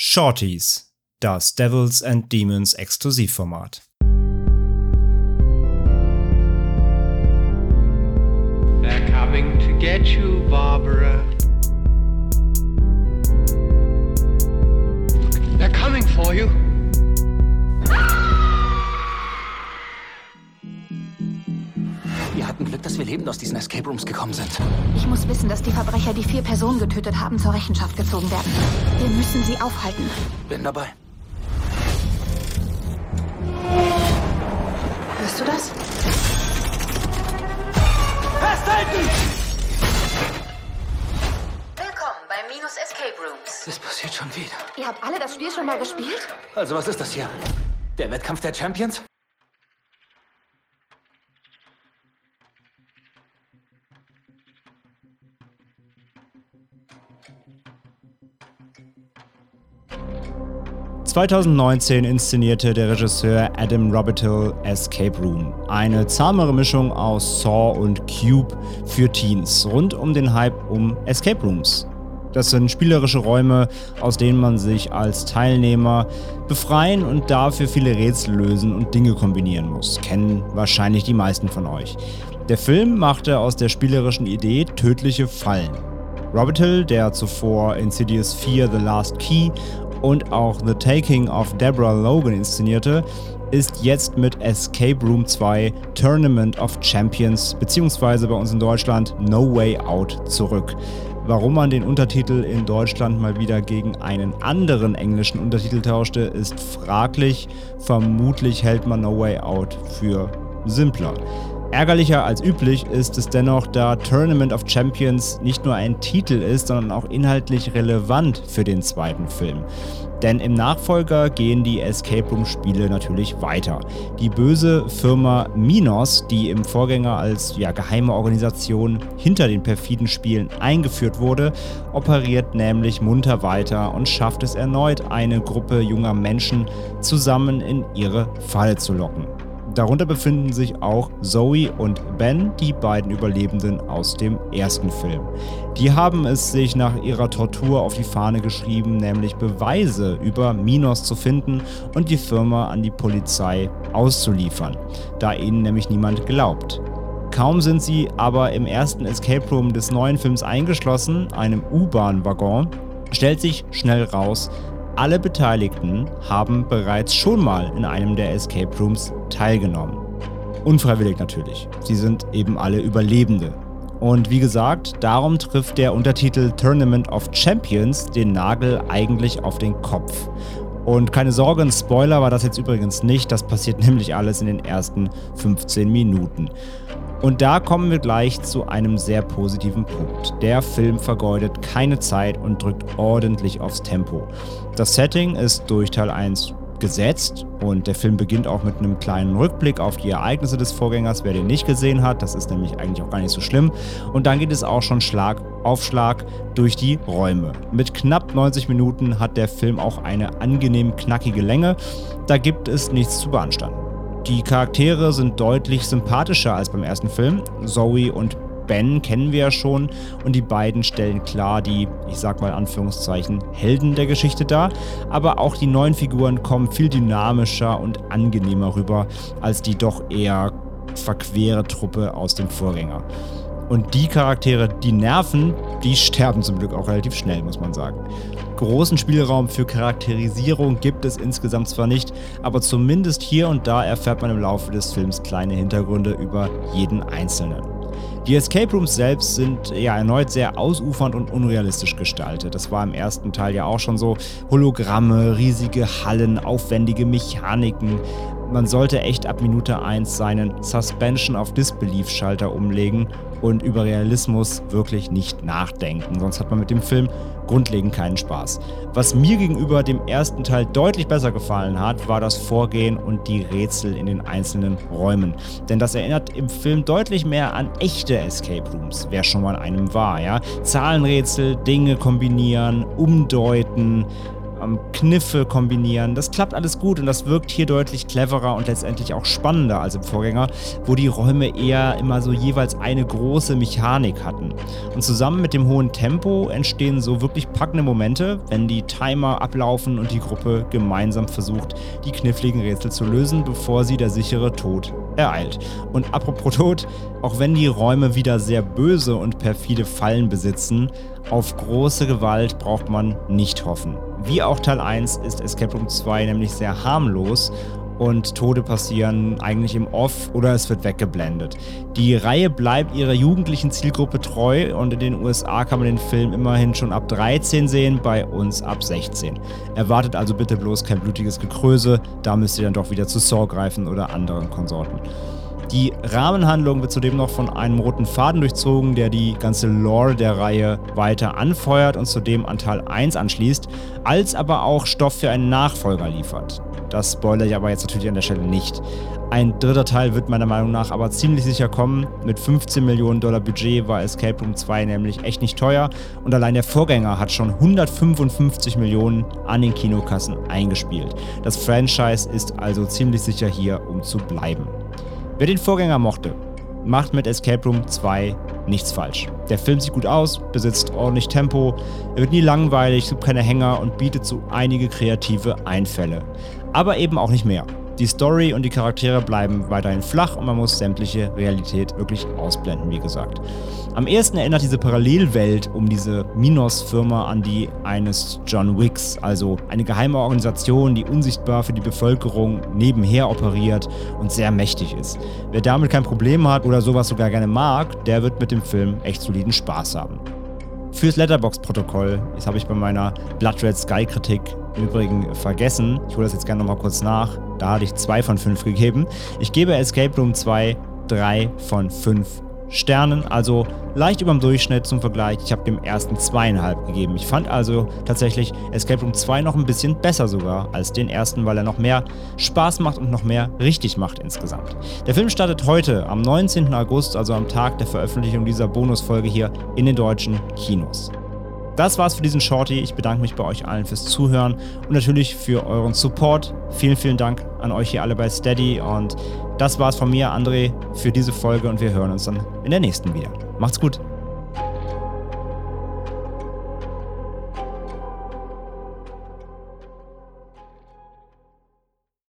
Shorties, das Devils and Demons Exklusivformat. They're coming to get you, Barbara. Lebend aus diesen Escape Rooms gekommen sind. Ich muss wissen, dass die Verbrecher, die vier Personen getötet haben, zur Rechenschaft gezogen werden. Wir müssen sie aufhalten. Bin dabei. Hörst du das? Festhalten! Willkommen bei Minus Escape Rooms. Das passiert schon wieder. Ihr habt alle das Spiel schon mal gespielt? Also, was ist das hier? Der Wettkampf der Champions? ...2019 inszenierte der Regisseur Adam Robitel Escape Room. Eine zahmere Mischung aus Saw und Cube für Teens, rund um den Hype um Escape Rooms. Das sind spielerische Räume, aus denen man sich als Teilnehmer befreien und dafür viele Rätsel lösen und Dinge kombinieren muss. Kennen wahrscheinlich die meisten von euch. Der Film machte aus der spielerischen Idee tödliche Fallen. Robitel, der zuvor Insidious 4 The Last Key und auch The Taking of Deborah Logan inszenierte, ist jetzt mit Escape Room 2 Tournament of Champions beziehungsweise bei uns in Deutschland No Way Out zurück. Warum man den Untertitel in Deutschland mal wieder gegen einen anderen englischen Untertitel tauschte, ist fraglich. Vermutlich hält man No Way Out für simpler. Ärgerlicher als üblich ist es dennoch, da Tournament of Champions nicht nur ein Titel ist, sondern auch inhaltlich relevant für den zweiten Film. Denn im Nachfolger gehen die Escape Room Spiele natürlich weiter. Die böse Firma Minos, die im Vorgänger als ja, geheime Organisation hinter den perfiden Spielen eingeführt wurde, operiert nämlich munter weiter und schafft es erneut, eine Gruppe junger Menschen zusammen in ihre Falle zu locken. Darunter befinden sich auch Zoe und Ben, die beiden Überlebenden aus dem ersten Film. Die haben es sich nach ihrer Tortur auf die Fahne geschrieben, nämlich Beweise über Minos zu finden und die Firma an die Polizei auszuliefern, da ihnen nämlich niemand glaubt. Kaum sind sie aber im ersten Escape Room des neuen Films eingeschlossen, einem U-Bahn-Waggon, stellt sich schnell raus, alle Beteiligten haben bereits schon mal in einem der Escape Rooms teilgenommen. Unfreiwillig natürlich. Sie sind eben alle Überlebende. Und wie gesagt, darum trifft der Untertitel Tournament of Champions den Nagel eigentlich auf den Kopf. Und keine Sorge, ein Spoiler war das jetzt übrigens nicht. Das passiert nämlich alles in den ersten 15 Minuten. Und da kommen wir gleich zu einem sehr positiven Punkt. Der Film vergeudet keine Zeit und drückt ordentlich aufs Tempo. Das Setting ist durch Teil 1 gesetzt und der Film beginnt auch mit einem kleinen Rückblick auf die Ereignisse des Vorgängers, wer den nicht gesehen hat, das ist nämlich eigentlich auch gar nicht so schlimm und dann geht es auch schon Schlag auf Schlag durch die Räume. Mit knapp 90 Minuten hat der Film auch eine angenehm knackige Länge, da gibt es nichts zu beanstanden. Die Charaktere sind deutlich sympathischer als beim ersten Film. Zoe und Ben kennen wir ja schon und die beiden stellen klar die, ich sag mal Anführungszeichen, Helden der Geschichte dar. Aber auch die neuen Figuren kommen viel dynamischer und angenehmer rüber als die doch eher verquere Truppe aus dem Vorgänger. Und die Charaktere, die nerven, die sterben zum Glück auch relativ schnell, muss man sagen. Großen Spielraum für Charakterisierung gibt es insgesamt zwar nicht, aber zumindest hier und da erfährt man im Laufe des Films kleine Hintergründe über jeden Einzelnen. Die Escape Rooms selbst sind ja erneut sehr ausufernd und unrealistisch gestaltet. Das war im ersten Teil ja auch schon so. Hologramme, riesige Hallen, aufwendige Mechaniken. Man sollte echt ab Minute 1 seinen Suspension of Disbelief Schalter umlegen und über Realismus wirklich nicht nachdenken, sonst hat man mit dem Film grundlegend keinen Spaß. Was mir gegenüber dem ersten Teil deutlich besser gefallen hat, war das Vorgehen und die Rätsel in den einzelnen Räumen. Denn das erinnert im Film deutlich mehr an echte Escape Rooms, wer schon mal in einem war, ja. Zahlenrätsel, Dinge kombinieren, umdeuten, am Kniffe kombinieren. Das klappt alles gut und das wirkt hier deutlich cleverer und letztendlich auch spannender als im Vorgänger, wo die Räume eher immer so jeweils eine große Mechanik hatten. Und zusammen mit dem hohen Tempo entstehen so wirklich packende Momente, wenn die Timer ablaufen und die Gruppe gemeinsam versucht, die kniffligen Rätsel zu lösen, bevor sie der sichere Tod ereilt. Und apropos Tod, auch wenn die Räume wieder sehr böse und perfide Fallen besitzen, auf große Gewalt braucht man nicht hoffen. Wie auch Teil 1 ist Escape Room 2 nämlich sehr harmlos und Tode passieren eigentlich im Off oder es wird weggeblendet. Die Reihe bleibt ihrer jugendlichen Zielgruppe treu und in den USA kann man den Film immerhin schon ab 13 sehen, bei uns ab 16. Erwartet also bitte bloß kein blutiges Gekröse, da müsst ihr dann doch wieder zu Saw greifen oder anderen Konsorten. Die Rahmenhandlung wird zudem noch von einem roten Faden durchzogen, der die ganze Lore der Reihe weiter anfeuert und zudem an Teil 1 anschließt, als aber auch Stoff für einen Nachfolger liefert. Das spoilere ich aber jetzt natürlich an der Stelle nicht. Ein dritter Teil wird meiner Meinung nach aber ziemlich sicher kommen. Mit 15 Millionen Dollar Budget war Escape Room 2 nämlich echt nicht teuer und allein der Vorgänger hat schon 155 Millionen an den Kinokassen eingespielt. Das Franchise ist also ziemlich sicher hier, um zu bleiben. Wer den Vorgänger mochte, macht mit Escape Room 2 nichts falsch. Der Film sieht gut aus, besitzt ordentlich Tempo, er wird nie langweilig, gibt keine Hänger und bietet so einige kreative Einfälle. Aber eben auch nicht mehr. Die Story und die Charaktere bleiben weiterhin flach und man muss sämtliche Realität wirklich ausblenden, wie gesagt. Am ehesten erinnert diese Parallelwelt um diese Minos-Firma an die eines John Wicks, also eine geheime Organisation, die unsichtbar für die Bevölkerung nebenher operiert und sehr mächtig ist. Wer damit kein Problem hat oder sowas sogar gerne mag, der wird mit dem Film echt soliden Spaß haben. Fürs Letterbox-Protokoll, das habe ich bei meiner Blood Red Sky-Kritik im Übrigen vergessen. Ich hole das jetzt gerne nochmal kurz nach. Da hatte ich 2 von 5 gegeben. Ich gebe Escape Room 2 3 von 5 Sternen, also leicht über dem Durchschnitt zum Vergleich. Ich habe dem ersten zweieinhalb gegeben. Ich fand also tatsächlich Escape Room 2 noch ein bisschen besser sogar als den ersten, weil er noch mehr Spaß macht und noch mehr richtig macht insgesamt. Der Film startet heute am 19. August, also am Tag der Veröffentlichung dieser Bonusfolge hier in den deutschen Kinos. Das war's für diesen Shorty. Ich bedanke mich bei euch allen fürs Zuhören und natürlich für euren Support. Vielen, vielen Dank an euch hier alle bei Steady und das war's von mir, André, für diese Folge und wir hören uns dann in der nächsten wieder. Macht's gut.